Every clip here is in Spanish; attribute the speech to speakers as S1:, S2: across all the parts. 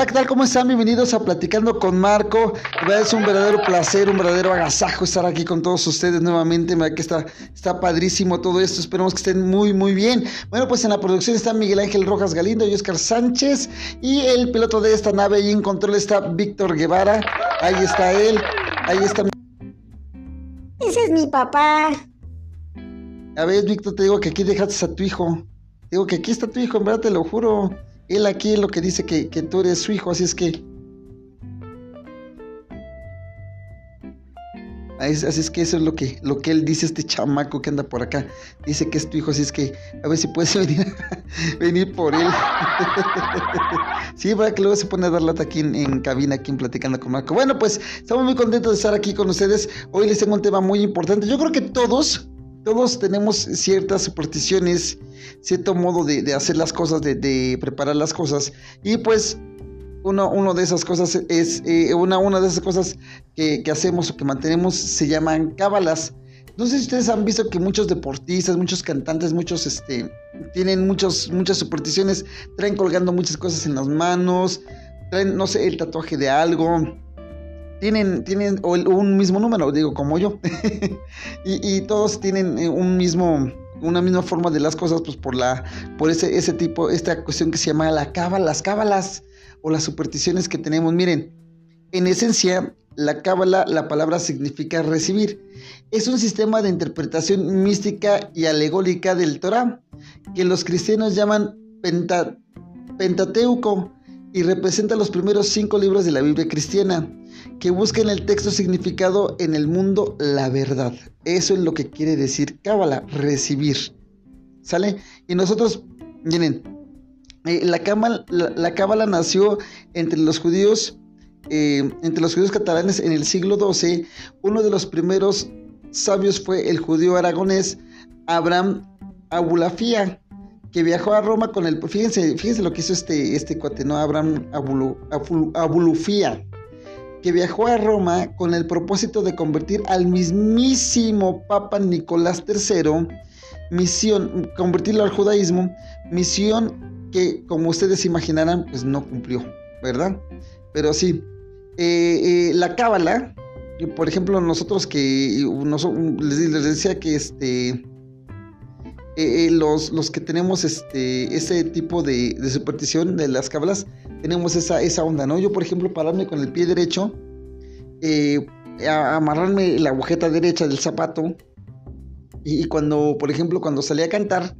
S1: Hola, ¿qué tal? ¿Cómo están? Bienvenidos a Platicando con Marco. Es un verdadero placer, un verdadero agasajo estar aquí con todos ustedes nuevamente. Mira que está, está padrísimo todo esto. Esperemos que estén muy, muy bien. Bueno, pues en la producción está Miguel Ángel Rojas Galindo y Oscar Sánchez. Y el piloto de esta nave y en control está Víctor Guevara. Ahí está él. Ahí está.
S2: Ese es mi papá.
S1: A ver, Víctor, te digo que aquí dejaste a tu hijo. Digo que aquí está tu hijo, en verdad te lo juro. Él aquí es lo que dice que, tú eres su hijo, así es que... Así es que eso es lo que, lo que él dice, este chamaco que anda por acá. Dice que es tu hijo, así es que a ver si puedes venir, venir por él. sí, para que luego se pone a dar lata aquí en, cabina, aquí en Platicando con Marco. Bueno, pues estamos muy contentos de estar aquí con ustedes. Hoy les tengo un tema muy importante. Yo creo que todos, todos tenemos ciertas supersticiones, cierto modo de, hacer las cosas, de, preparar las cosas. Y pues uno, uno de esas cosas es, eh, una, una de esas cosas que, hacemos o que mantenemos se llaman cábalas. No sé si ustedes han visto que muchos deportistas, muchos cantantes, muchos este, tienen muchos, muchas supersticiones, traen colgando muchas cosas en las manos, traen, no sé, el tatuaje de algo, tienen, tienen un mismo número, digo, como yo. y, todos tienen eh, un mismo, una misma forma de las cosas, pues por la, por ese, ese tipo, esta cuestión que se llama la cábala, las cábalas o las supersticiones que tenemos. Miren, en esencia, la cábala, la palabra significa recibir. Es un sistema de interpretación mística y alegórica del Torah, que los cristianos llaman Pentateuco y representa los primeros cinco libros de la Biblia cristiana que busca en el texto significado en el mundo la verdad. Eso es lo que quiere decir cábala, recibir. ¿Sale? Y nosotros, miren, eh, la cábala la, nació entre los judíos, eh, entre los judíos catalanes en el siglo XII. Uno de los primeros sabios fue el judío aragonés Abraham Abulafía, que viajó a Roma con el... Fíjense, fíjense lo que hizo este, este cuate, ¿no? Abraham Abulufía que viajó a Roma con el propósito de convertir al mismísimo Papa Nicolás III, misión, convertirlo al judaísmo, misión que, como ustedes imaginarán, pues no cumplió, ¿verdad? Pero sí, eh, eh, la cábala, por ejemplo, nosotros que les, decía que este eh, los, los, que tenemos este ese tipo de, de superstición de las cábalas tenemos esa, esa onda, ¿no? Yo, por ejemplo, pararme con el pie derecho, eh, amarrarme la agujeta derecha del zapato, y, cuando, por ejemplo, cuando salí a cantar,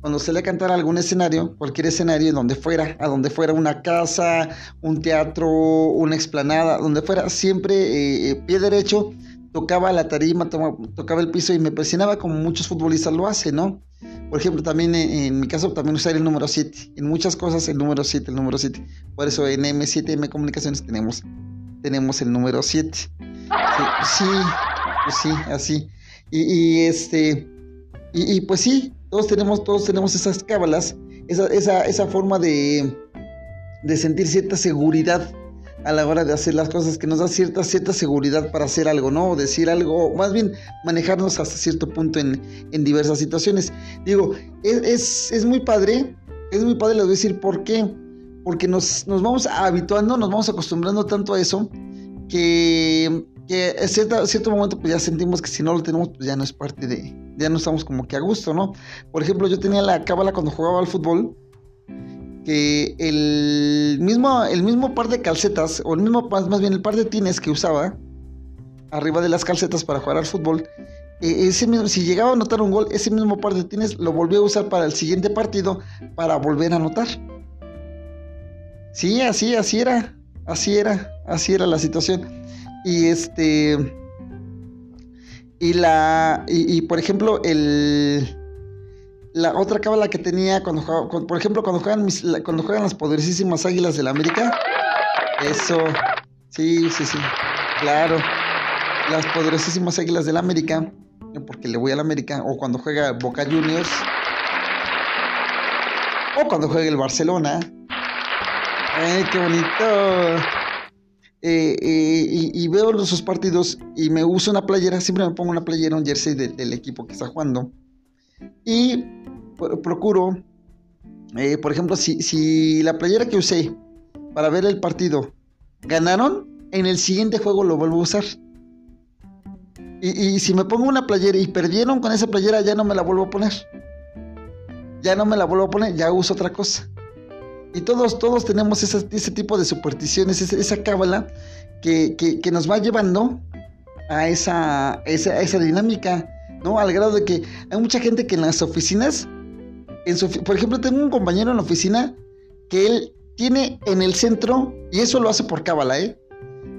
S1: cuando salí a cantar a algún escenario, cualquier escenario, donde fuera, a donde fuera una casa, un teatro, una explanada, donde fuera, siempre eh, eh, pie derecho, tocaba la tarima, tocaba el piso y me presionaba como muchos futbolistas lo hacen, ¿no? Por ejemplo, también en, mi caso, también usar el número 7. En muchas cosas el número 7, el número 7. Por eso en M7M Comunicaciones tenemos, tenemos el número 7. Sí, pues sí, así. Y, este, y, pues sí, todos tenemos, todos tenemos esas cábalas, esa, esa, esa forma de, de sentir cierta seguridad a la hora de hacer las cosas, que nos da cierta, cierta seguridad para hacer algo, ¿no? O decir algo, más bien manejarnos hasta cierto punto en, diversas situaciones. Digo, es, es, muy padre, es muy padre, les voy a decir por qué. Porque nos, nos vamos habituando, nos vamos acostumbrando tanto a eso, que, que en cierto, cierto momento pues ya sentimos que si no lo tenemos, pues ya no es parte de, ya no estamos como que a gusto, ¿no? Por ejemplo, yo tenía la cábala cuando jugaba al fútbol, que el mismo, el mismo par de calcetas, o el mismo, más bien el par de tines que usaba arriba de las calcetas para jugar al fútbol, e, ese mismo, si llegaba a anotar un gol, ese mismo par de tines lo volvió a usar para el siguiente partido para volver a anotar. Sí, así, así era, así era, así era la situación. Y este, y la, y por ejemplo, el, la otra cábala que tenía cuando por ejemplo, cuando juegan, cuando juegan las poderosísimas águilas del América. Eso, sí, sí, sí, claro. las poderosísimas Águilas del América, porque le voy al América, o cuando juega Boca Juniors, o cuando juega el Barcelona. ¡Ay, qué bonito! Eh, eh, y, veo sus partidos y me uso una playera, siempre me pongo una playera, un jersey del equipo que está jugando. Y procuro, eh, por ejemplo, si, si la playera que usé para ver el partido ganaron, en el siguiente juego lo vuelvo a usar. Y, si me pongo una playera y perdieron con esa playera, ya no me la vuelvo a poner. Ya no me la vuelvo a poner, ya uso otra cosa. Y todos, todos tenemos ese, tipo de supersticiones, esa, cábala que, nos va llevando a esa, esa, esa, dinámica, ¿no? Al grado de que hay mucha gente que en las oficinas, por ejemplo, tengo un compañero en la oficina que él tiene en el centro, y eso lo hace por cábala, ¿eh?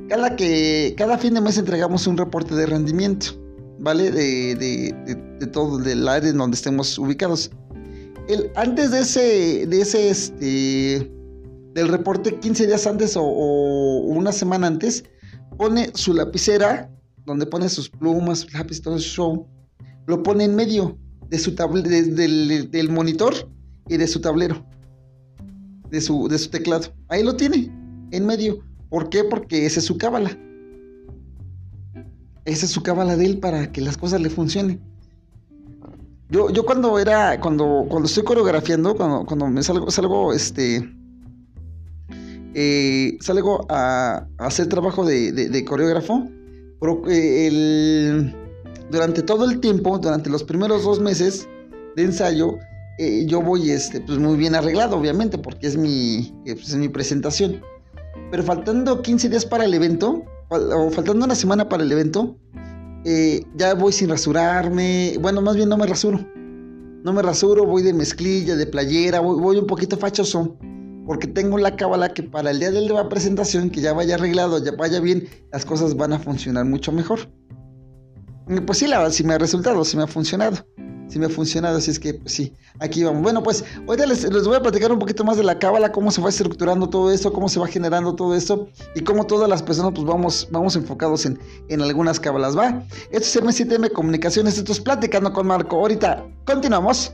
S1: Cada, que, cada fin de mes entregamos un reporte de rendimiento, ¿vale? De, de, todo el área en donde estemos ubicados. El, antes de ese, de ese, este, del reporte, 15 días antes o, una semana antes, pone su lapicera, donde pone sus plumas, su lápiz, todo show, lo pone en medio de su del, del monitor y de su tablero de su, de su teclado. Ahí lo tiene, en medio. ¿Por qué? Porque esa es su cábala. Esa es su cábala de él para que las cosas le funcionen. Yo, yo cuando era, cuando, cuando estoy coreografiando, cuando, cuando me salgo, salgo, este, eh, salgo a, hacer trabajo de, coreógrafo, eh, durante todo el tiempo, durante los primeros dos meses de ensayo, eh, yo voy este, pues muy bien arreglado, obviamente, porque es mi, eh, pues, es mi presentación. Pero faltando 15 días para el evento, o faltando una semana para el evento, eh, ya voy sin rasurarme. Bueno, más bien no me rasuro. No me rasuro, voy de mezclilla, de playera, voy, un poquito fachoso. Porque tengo la cábala que para el día de la presentación, que ya vaya arreglado, ya vaya bien, las cosas van a funcionar mucho mejor. Pues sí, la sí me ha resultado, sí me ha funcionado si me ha funcionado, así es que pues, sí, aquí vamos. Bueno, pues ahorita les, les, voy a platicar un poquito más de la cábala, cómo se va estructurando todo esto, cómo se va generando todo esto y cómo todas las personas pues vamos, vamos enfocados en, en algunas cábalas, ¿va? Esto es M7M Comunicaciones, esto es Platicando con Marco. Ahorita continuamos.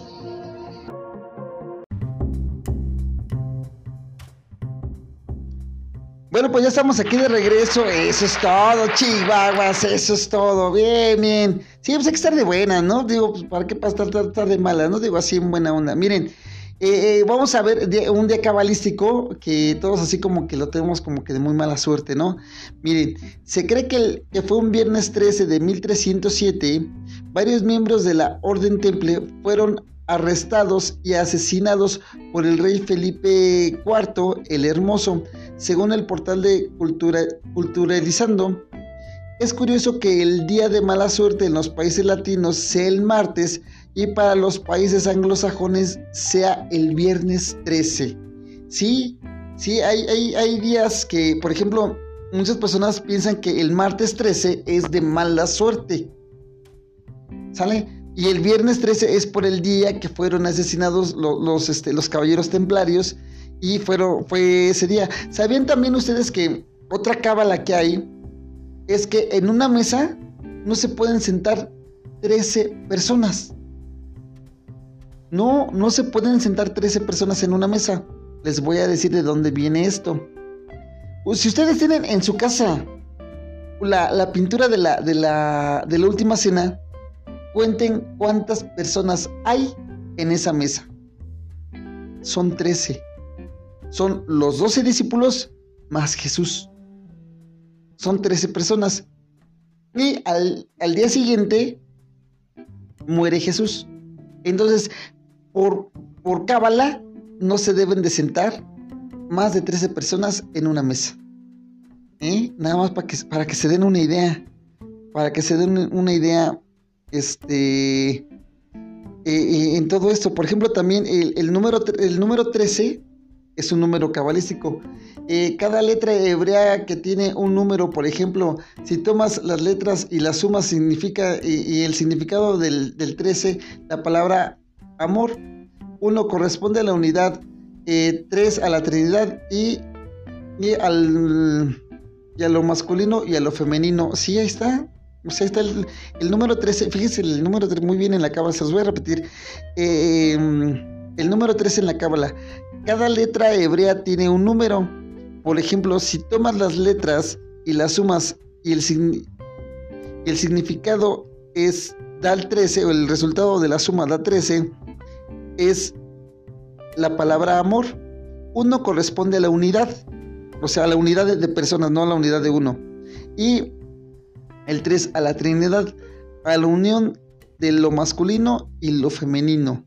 S1: Bueno, pues ya estamos aquí de regreso. Eso es todo, chihuahuas. Eso es todo. Bien, bien. Sí, pues hay que estar de buena, ¿no? Digo, pues para qué pasar estar, de mala, ¿no? Digo así en buena onda. Miren, eh, eh, vamos a ver un día cabalístico que todos así como que lo tenemos como que de muy mala suerte, ¿no? Miren, se cree que, el, que fue un viernes 13 de 1307. Varios miembros de la Orden Temple fueron arrestados y asesinados por el rey Felipe IV el Hermoso, según el portal de Cultura, Culturalizando. Es curioso que el día de mala suerte en los países latinos sea el martes y para los países anglosajones sea el viernes 13. Sí, sí, hay, hay, hay días que, por ejemplo, muchas personas piensan que el martes 13 es de mala suerte. ¿Sale? Y el viernes 13 es por el día que fueron asesinados los, este, los caballeros templarios y fue ese día. ¿Sabían también ustedes que otra cábala que hay es que en una mesa no se pueden sentar 13 personas? No, no se pueden sentar 13 personas en una mesa. Les voy a decir de dónde viene esto. Si ustedes tienen en su casa la, pintura de la última cena, Cuenten cuántas personas hay en esa mesa. Son trece. Son los doce discípulos más Jesús. Son trece personas. Y al, día siguiente muere Jesús. Entonces, por, por cábala, no se deben de sentar más de 13 personas en una mesa. ¿Eh? Nada más para que, para que se den una idea. Para que se den una idea este, eh, en todo esto. Por ejemplo, también el, número, el número 13 es un número cabalístico. Eh, cada letra hebrea que tiene un número, por ejemplo, si tomas las letras y las sumas significa, y, el significado del, 13, la palabra amor, uno corresponde a la unidad, eh, tres a la Trinidad y, y, al, y a lo masculino y a lo femenino. Sí, ahí está. O sea, está el, número 13. Fíjense, el número 13 muy bien en la cábala. Se los voy a repetir. Eh, el número 13 en la cábala. Cada letra hebrea tiene un número. Por ejemplo, si tomas las letras y las sumas y el, significado es da el 13 o el resultado de la suma da 13, es la palabra amor. Uno corresponde a la unidad, o sea, a la unidad de personas, no a la unidad de uno. Y el 3 a la Trinidad, a la unión de lo masculino y lo femenino.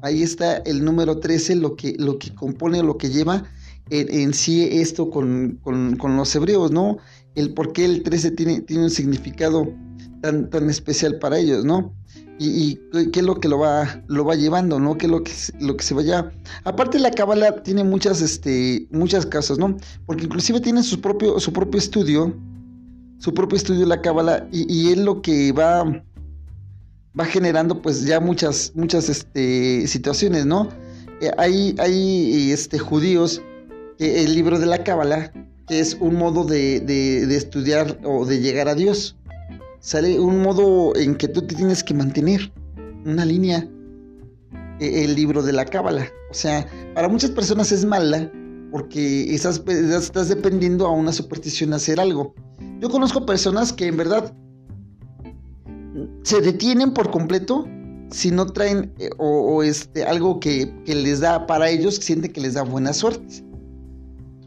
S1: Ahí está el número 13, lo que, lo que compone, lo que lleva en, sí esto con, los hebreos, ¿no? El por qué el 13 tiene, tiene un significado tan, tan especial para ellos, ¿no? Y, qué es lo que lo va, lo va llevando, ¿no? ¿Qué es lo que, lo que se vaya... Aparte la cábala tiene muchas, este, muchas casas, ¿no? Porque inclusive tiene su propio, su propio estudio, su propio estudio de la cábala y, es lo que va, va generando pues ya muchas, muchas este, situaciones, ¿no? Eh, hay, hay este, judíos que el libro de la cábala, que es un modo de, de, estudiar o de llegar a Dios. Sale un modo en que tú te tienes que mantener, una línea, e, el libro de la cábala. O sea, para muchas personas es mala porque estás, estás dependiendo a una superstición hacer algo. Yo conozco personas que en verdad se detienen por completo si no traen eh, o, este, algo que, les da para ellos, sienten que les da buena suerte.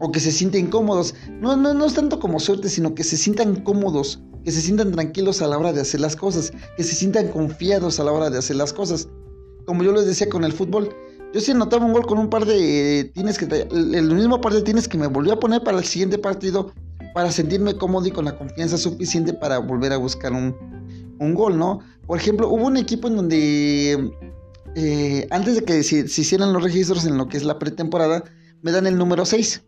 S1: O que se sienten cómodos. No, no, no es tanto como suerte, sino que se sientan cómodos, que se sientan tranquilos a la hora de hacer las cosas, que se sientan confiados a la hora de hacer las cosas. Como yo les decía con el fútbol, yo si anotaba un gol con un par de tienes que el, mismo par de tienes que me volvió a poner para el siguiente partido para sentirme cómodo y con la confianza suficiente para volver a buscar un, gol, ¿no? Por ejemplo, hubo un equipo en donde eh, antes de que se, hicieran los registros en lo que es la pretemporada, me dan el número 6.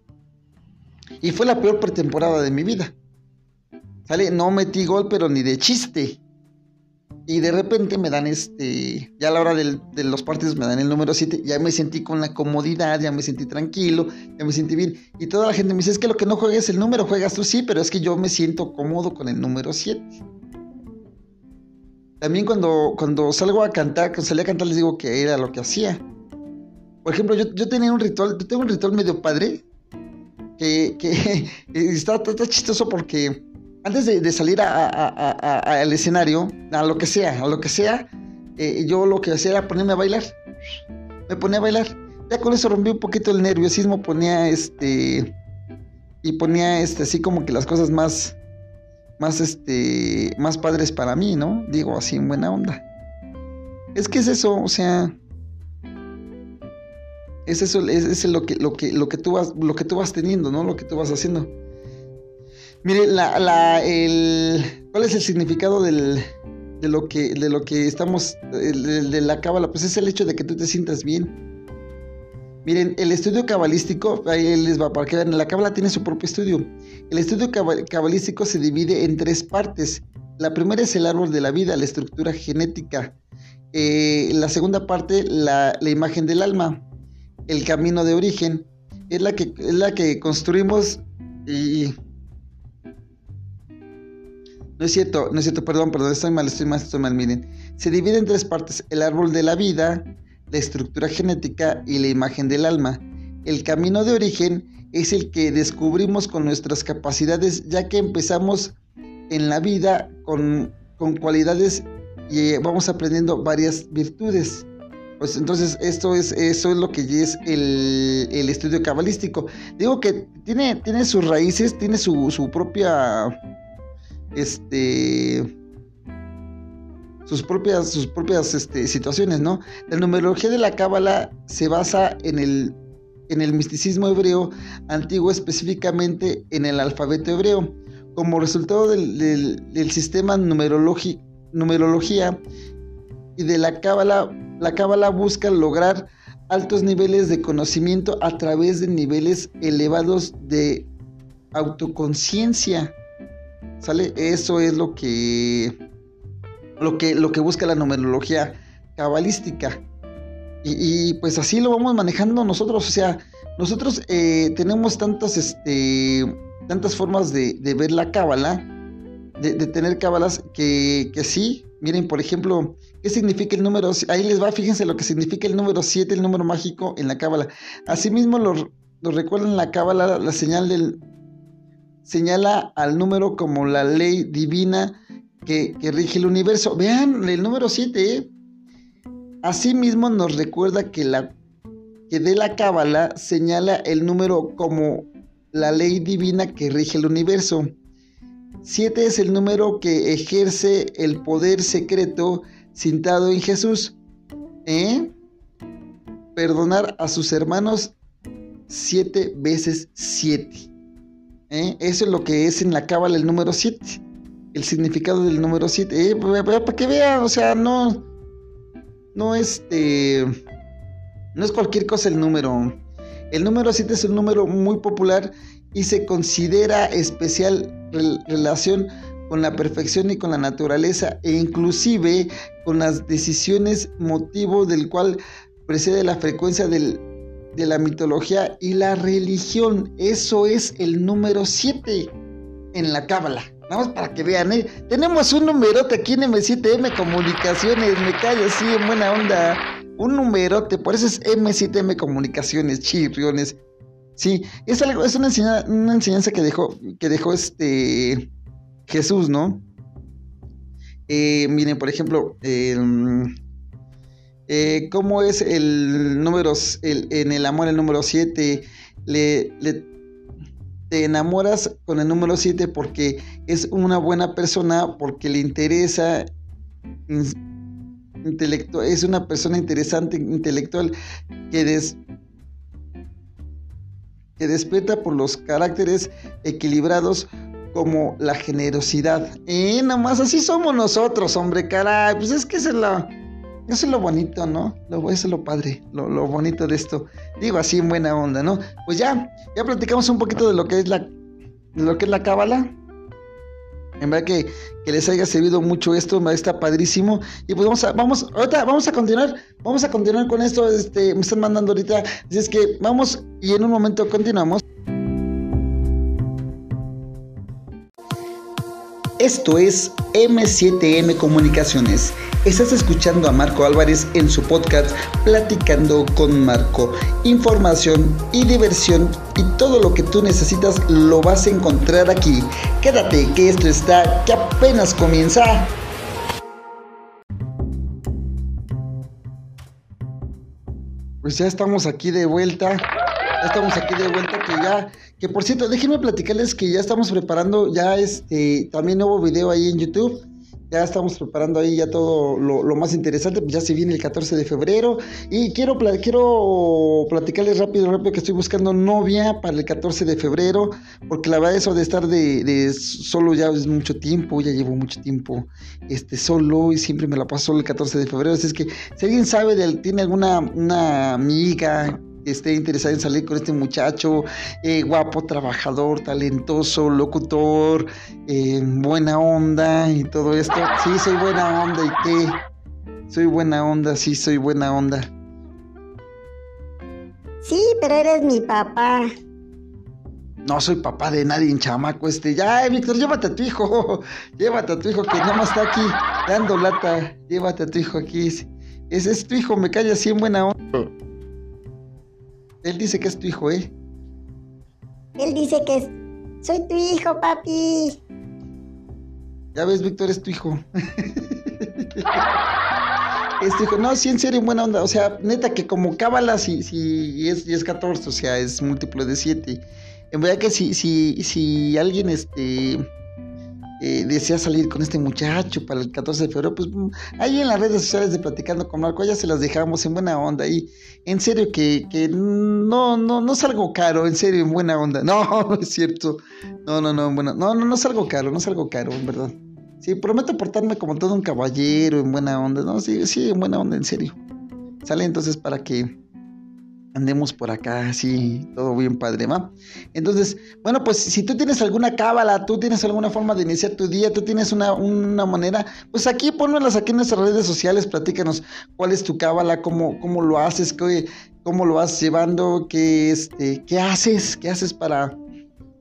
S1: Y fue la peor pretemporada de mi vida. ¿Sale? No metí gol, pero ni de chiste. Y de repente me dan este, ya a la hora de los partidos me dan el número 7, ya me sentí con la comodidad, ya me sentí tranquilo, ya me sentí bien. Y toda la gente me dice, es que lo que no juegas es el número, juegas tú sí, pero es que yo me siento cómodo con el número 7. También cuando, cuando salgo a cantar, cuando salí a cantar les digo que era lo que hacía. Por ejemplo, yo, yo tenía un ritual, yo tengo un ritual medio padre, que, que está, está chistoso porque antes de, salir al escenario, a lo que sea, a lo que sea, eh, yo lo que hacía era ponerme a bailar. Me ponía a bailar. Ya con eso rompí un poquito el nerviosismo, ponía este. Y ponía este, así como que las cosas más. Más este. Más padres para mí, ¿no? Digo, así en buena onda. Es que es eso, o sea. Es eso, es, lo que, lo que, lo que tú vas, lo que tú vas teniendo, ¿no? Lo que tú vas haciendo. Mire, la, el, ¿cuál es el significado del, de, lo que, de lo que estamos, de, la cábala? Pues es el hecho de que tú te sientas bien. Miren, el estudio cabalístico, ahí les va para que vean, la cábala tiene su propio estudio. El estudio cabalístico se divide en tres partes. La primera es el árbol de la vida, la estructura genética. Eh, la segunda parte, la, la, imagen del alma, el camino de origen. Es la que, es la que construimos y no es cierto, no es cierto, perdón, perdón, estoy mal, estoy mal, estoy mal, miren. Se divide en tres partes, el árbol de la vida, la estructura genética y la imagen del alma. El camino de origen es el que descubrimos con nuestras capacidades, ya que empezamos en la vida con, cualidades y vamos aprendiendo varias virtudes. Pues entonces esto es, eso es lo que es el, estudio cabalístico. Digo que tiene, tiene sus raíces, tiene su, su propia este sus propias, sus propias este, situaciones, ¿no? La numerología de la Cábala se basa en el, en el misticismo hebreo antiguo, específicamente en el alfabeto hebreo. Como resultado del, sistema numerología y de la Cábala la cábala busca lograr altos niveles de conocimiento a través de niveles elevados de autoconciencia. ¿Sale? Eso es lo que lo que lo que busca la numerología cabalística. Y, pues así lo vamos manejando nosotros, o sea, nosotros eh, tenemos tantas, este, tantas formas de, ver la cábala, de, tener cábalas que, que sí, miren, por ejemplo, ¿qué significa el número? Ahí les va, fíjense lo que significa el número 7, el número mágico en la cábala. Asimismo lo, lo recuerdan la cábala, la señal del, señala al número como la ley divina que, que rige el universo. Vean el número 7, ¿eh? Asimismo nos recuerda que, la, que de la cábala señala el número como la ley divina que rige el universo. Siete es el número que ejerce el poder secreto cintado en Jesús. ¿Eh? Perdonar a sus hermanos siete veces siete. ¿Eh? Eso es lo que es en la cábala el número siete. El significado del número siete. ¿Eh? Para que vean, o sea, no no este no es cualquier cosa el número. El número 7 es un número muy popular y se considera especial relación con la perfección y con la naturaleza e inclusive con las decisiones motivo del cual precede la frecuencia de la mitología y la religión. Eso es el número 7 en la cábala. Vamos para que vean, ¿eh? Tenemos un numerote aquí en M7M Comunicaciones, me callo así en buena onda. Un numerote, por eso es M7M Comunicaciones, chirriones. Sí, es algo, es una enseñanza, una enseñanza que dejó, que dejó este Jesús, ¿no? Eh, miren, por ejemplo, eh, ¿cómo es el número, en el amor el número 7? Le, te enamoras con el número 7 porque es una buena persona, porque le interesa, intelectual, es una persona interesante, intelectual, que, des, que despierta por los caracteres equilibrados como la generosidad. Y nada más así somos nosotros, hombre, caray, pues es que es la eso es lo bonito, ¿no? Lo, eso es lo padre, lo, bonito de esto. Digo así en buena onda, ¿no? Pues ya, ya platicamos un poquito de lo que es la, lo que es la cábala. En verdad que, que, les haya servido mucho esto, está padrísimo. Y pues vamos a, vamos, ahorita vamos a continuar, vamos a continuar con esto. Este, me están mandando ahorita. Así es que vamos y en un momento continuamos. Esto es M7M Comunicaciones. Estás escuchando a Marco Álvarez en su podcast Platicando con Marco. Información y diversión y todo lo que tú necesitas lo vas a encontrar aquí. Quédate que esto está que apenas comienza. Pues ya estamos aquí de vuelta. Ya estamos aquí de vuelta que ya, que por cierto, déjenme platicarles que ya estamos preparando ya este también nuevo video ahí en YouTube. Ya estamos preparando ahí ya todo lo, más interesante, pues ya se viene el 14 de febrero. Y quiero, quiero platicarles rápido, rápido que estoy buscando novia para el 14 de febrero, porque la verdad eso de estar de, solo ya es mucho tiempo, ya llevo mucho tiempo este, solo y siempre me la paso solo el 14 de febrero. Así es que si alguien sabe, tiene alguna una amiga esté interesado en salir con este muchacho, eh, guapo, trabajador, talentoso, locutor, eh, buena onda y todo esto. Sí, soy buena onda y qué. Soy buena onda, sí, soy buena onda.
S2: Sí, pero eres mi papá.
S1: No soy papá de nadie, en chamaco este. Ya, eh, Víctor, llévate a tu hijo. Llévate a tu hijo que nada más está aquí dando lata. Llévate a tu hijo aquí. Ese es tu hijo, me calla así en buena onda. Él dice que es tu hijo, ¿eh?
S2: Él dice que es... Soy tu hijo, papi.
S1: Ya ves, Víctor, es tu hijo. es tu hijo. No, sí, en serio, buena onda. O sea, neta que como cábala, si, si es, es 14, o sea, es múltiplo de 7. En verdad que si, si, si alguien, este eh, desea salir con este muchacho para el 14 de febrero, pues mm, ahí en las redes sociales de Platicando con Marco, ya se las dejamos en buena onda. Y en serio que, que no, no, no salgo caro, en serio, en buena onda. No, no es cierto. No, no, no, bueno, no, no, no salgo caro, no salgo caro, en verdad. Sí, prometo portarme como todo un caballero, en buena onda. No, sí, sí, en buena onda, en serio. ¿Sale? Entonces para que andemos por acá, así, todo bien padre, ¿va? Entonces, bueno, pues si tú tienes alguna cábala, tú tienes alguna forma de iniciar tu día, tú tienes una, una manera, pues aquí ponmelas aquí en nuestras redes sociales, platícanos cuál es tu cábala, cómo, cómo lo haces, qué, cómo lo vas llevando, qué, este, qué haces, qué haces para,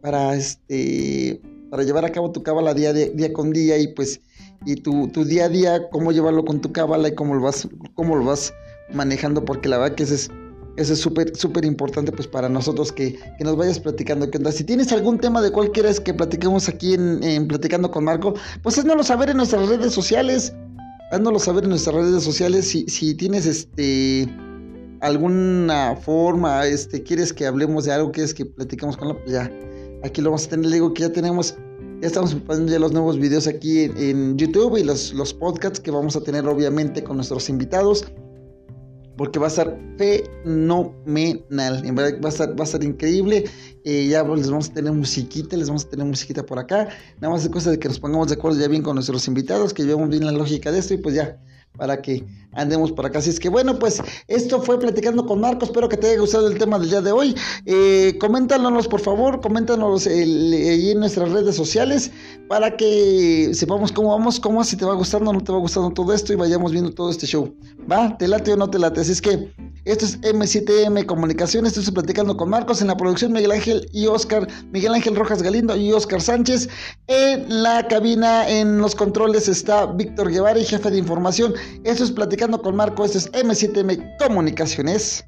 S1: para, este, para llevar a cabo tu cábala día, día con día y pues, y tu, tu día a día, cómo llevarlo con tu cábala y cómo lo vas, cómo lo vas manejando, porque la verdad que ese es eso es súper, súper importante pues para nosotros que, nos vayas platicando. Si tienes algún tema de cual quieras que platiquemos aquí en, Platicando con Marco, pues haznoslo saber en nuestras redes sociales. Haznoslo saber en nuestras redes sociales si, si tienes este alguna forma, este, quieres que hablemos de algo, quieres que platiquemos con la, pues ya, aquí lo vamos a tener, le digo que ya tenemos, ya estamos preparando ya los nuevos videos aquí en, en YouTube y los, los podcasts que vamos a tener obviamente con nuestros invitados porque va a estar fenomenal. En verdad va a estar, va a estar increíble. Eh, ya les vamos a tener musiquita, les vamos a tener musiquita por acá. Nada más de cosa de que nos pongamos de acuerdo ya bien con nuestros invitados, que llevamos bien la lógica de esto y pues ya para que andemos por acá. Así es que bueno, pues esto fue Platicando con Marco. Espero que te haya gustado el tema del día de hoy. Eh, coméntanos, por favor, coméntanos ahí en nuestras redes sociales para que sepamos cómo vamos, cómo si te va gustando o no te va gustando todo esto y vayamos viendo todo este show. ¿Va? ¿Te late o no te late? Así es que esto es M7M Comunicaciones. Estoy platicando con Marcos en la producción Miguel Ángel y Oscar, Miguel Ángel Rojas Galindo y Oscar Sánchez. En la cabina, en los controles está Víctor Guevara jefe de información. Esto es platicando con Marco. Esto es M7M Comunicaciones.